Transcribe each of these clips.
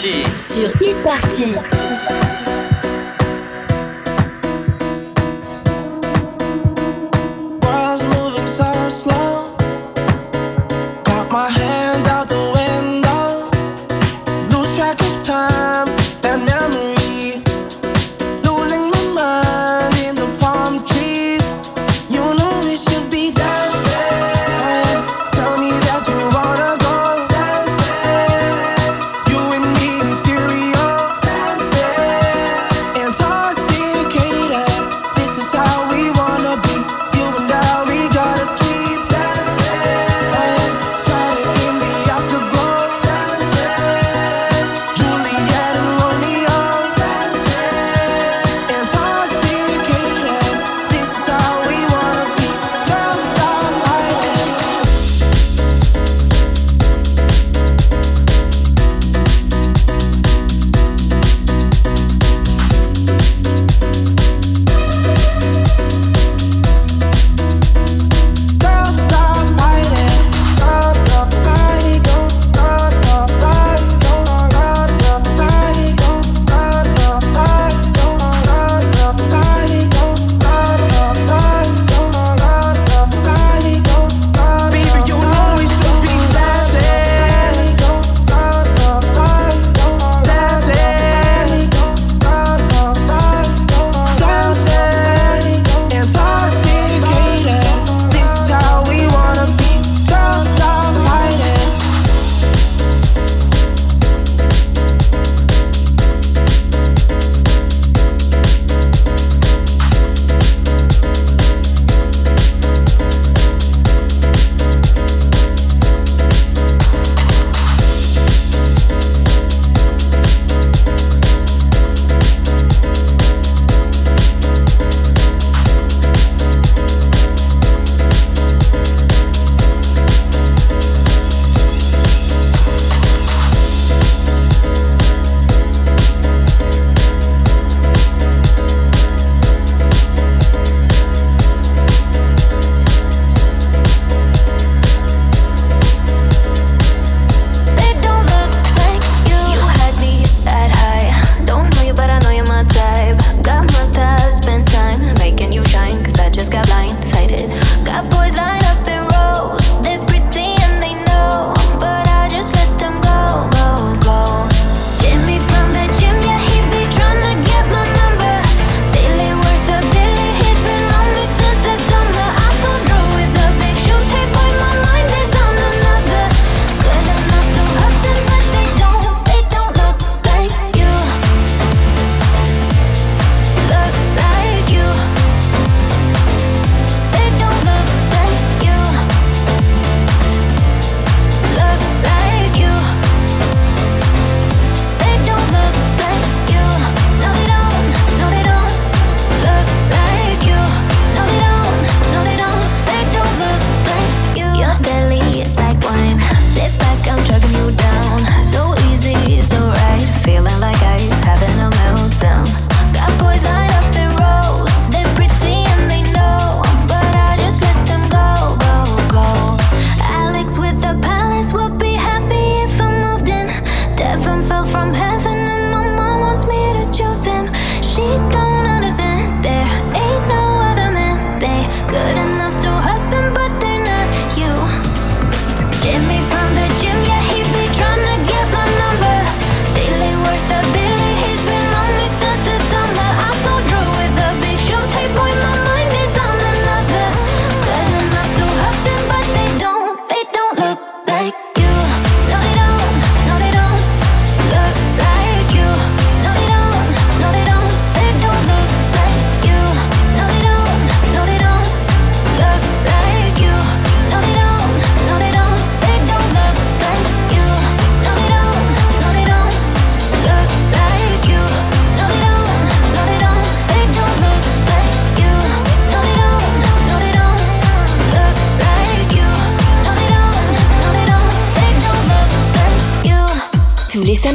Sur Hit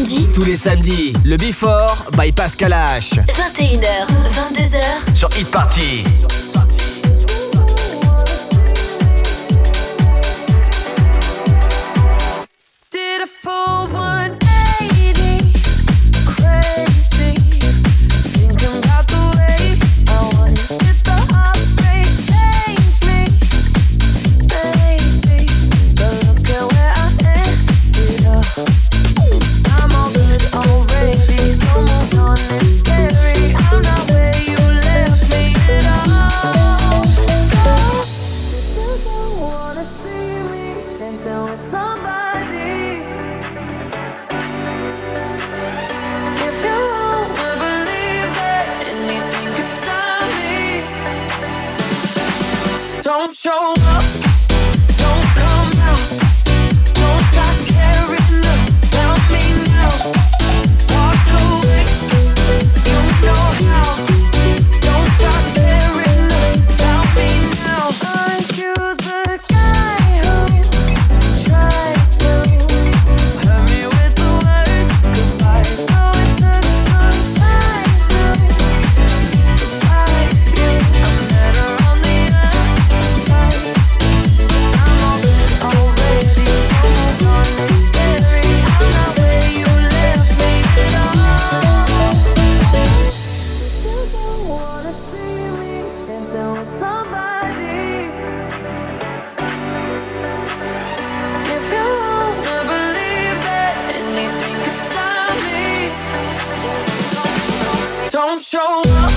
Party. Sur Hit Party. samedi, le Before by Pascal H. 21h, 22h sur Hit Party. show up.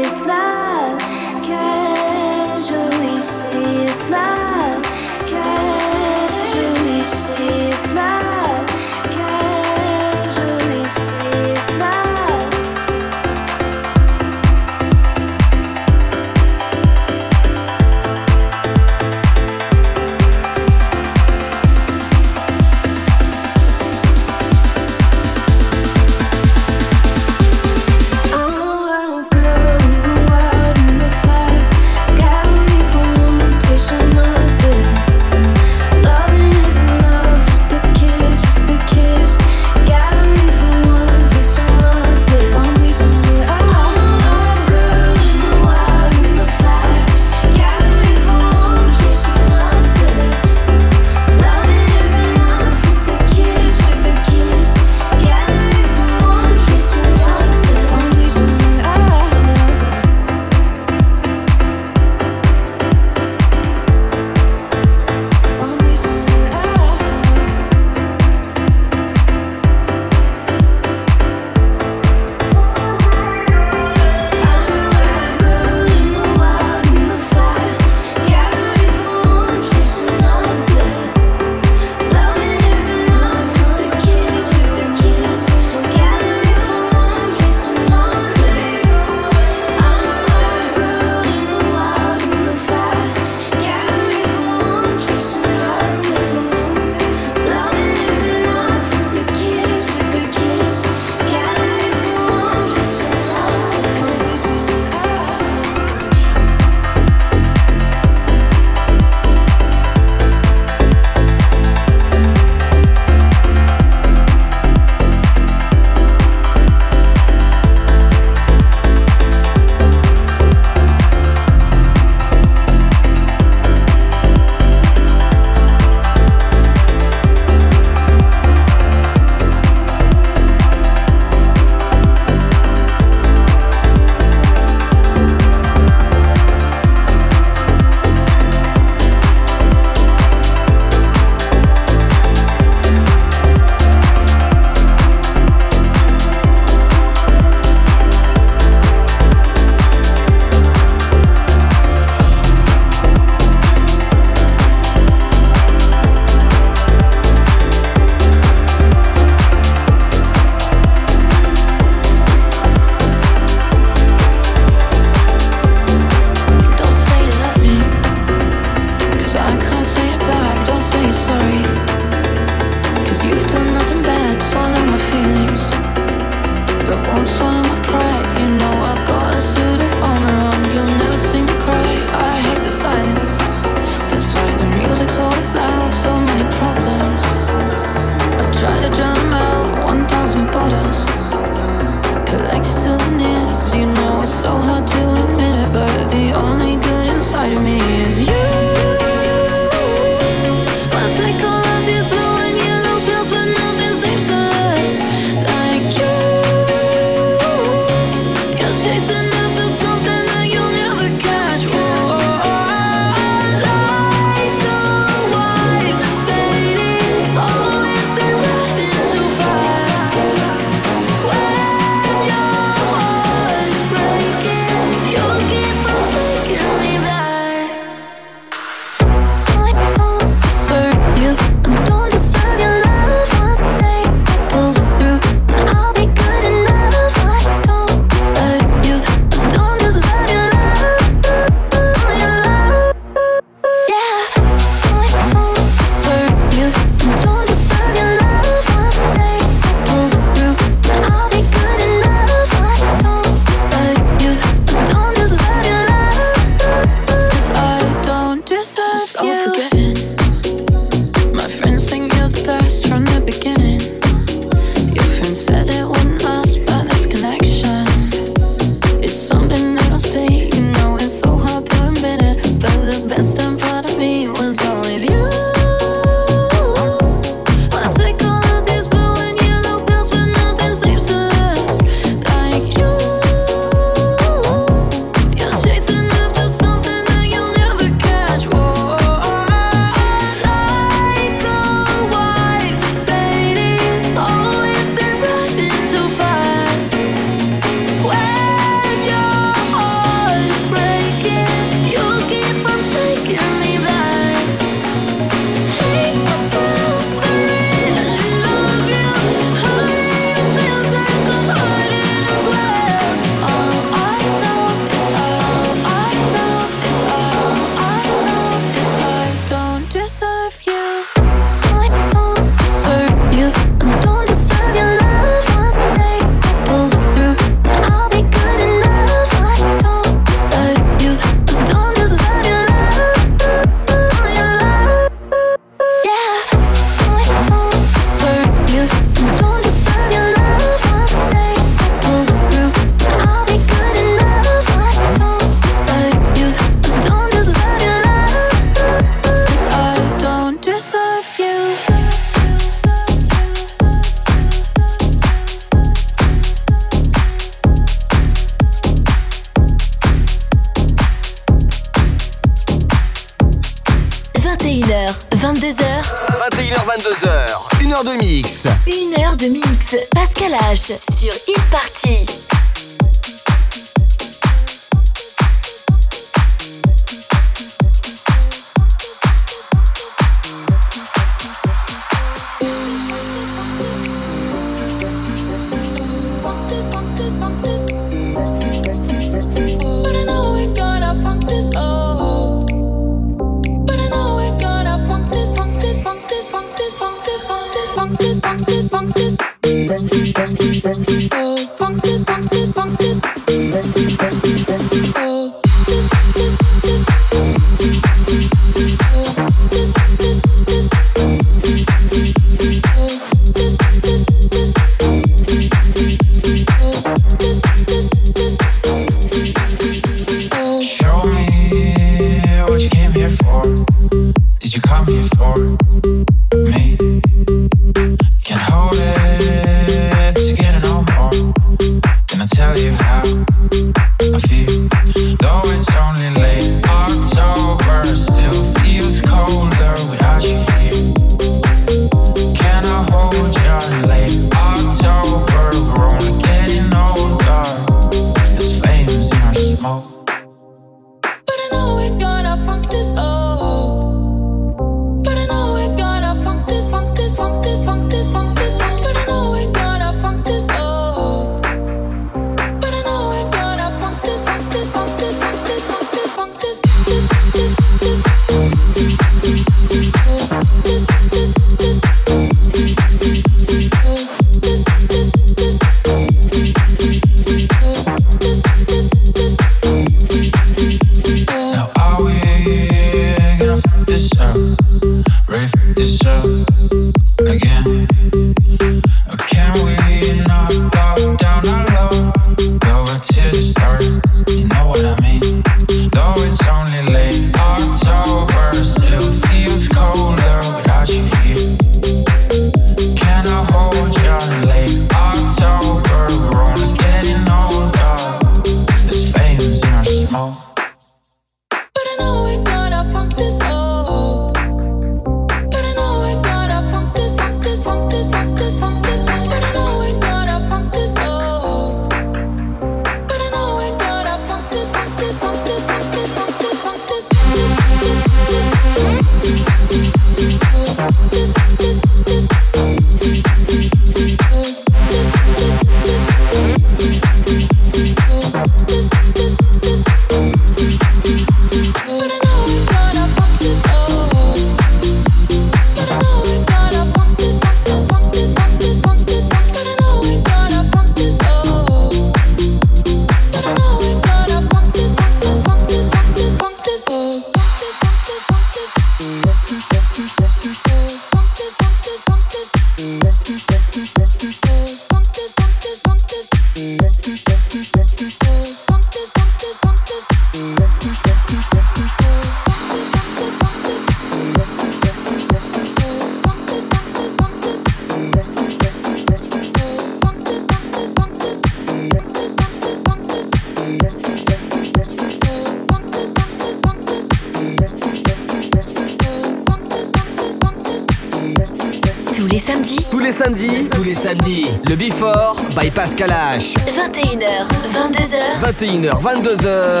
21h, 22h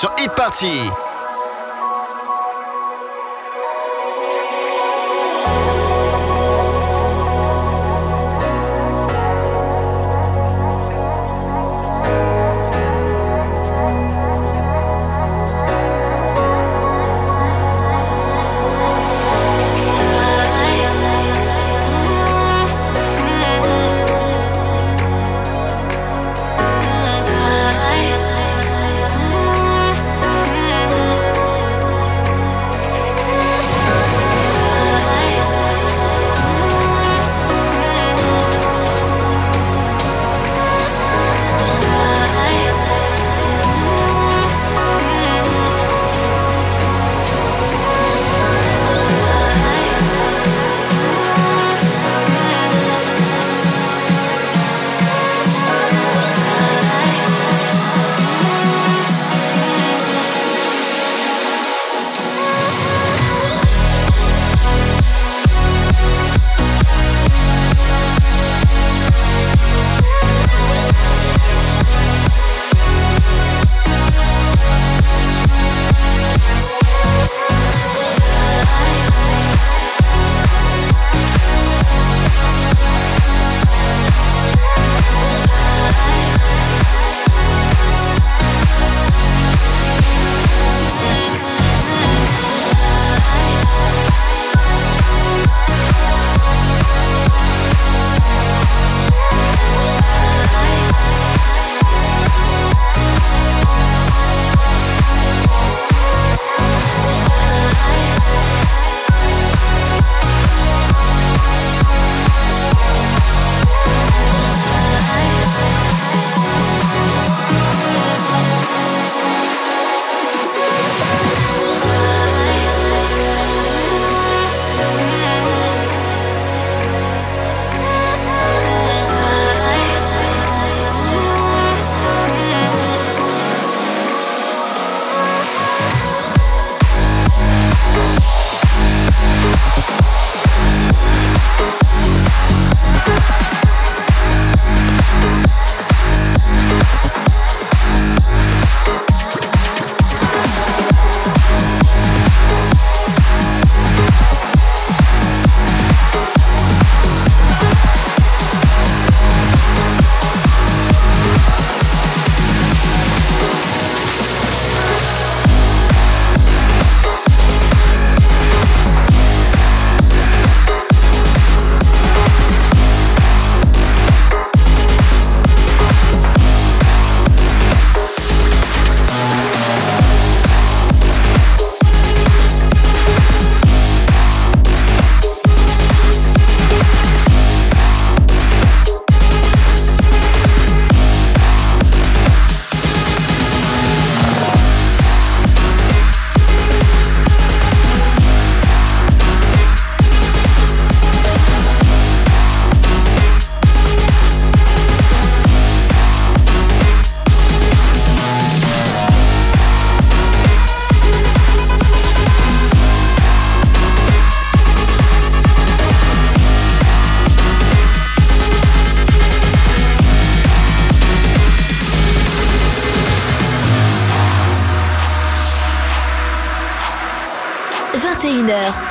Sur Hit Party.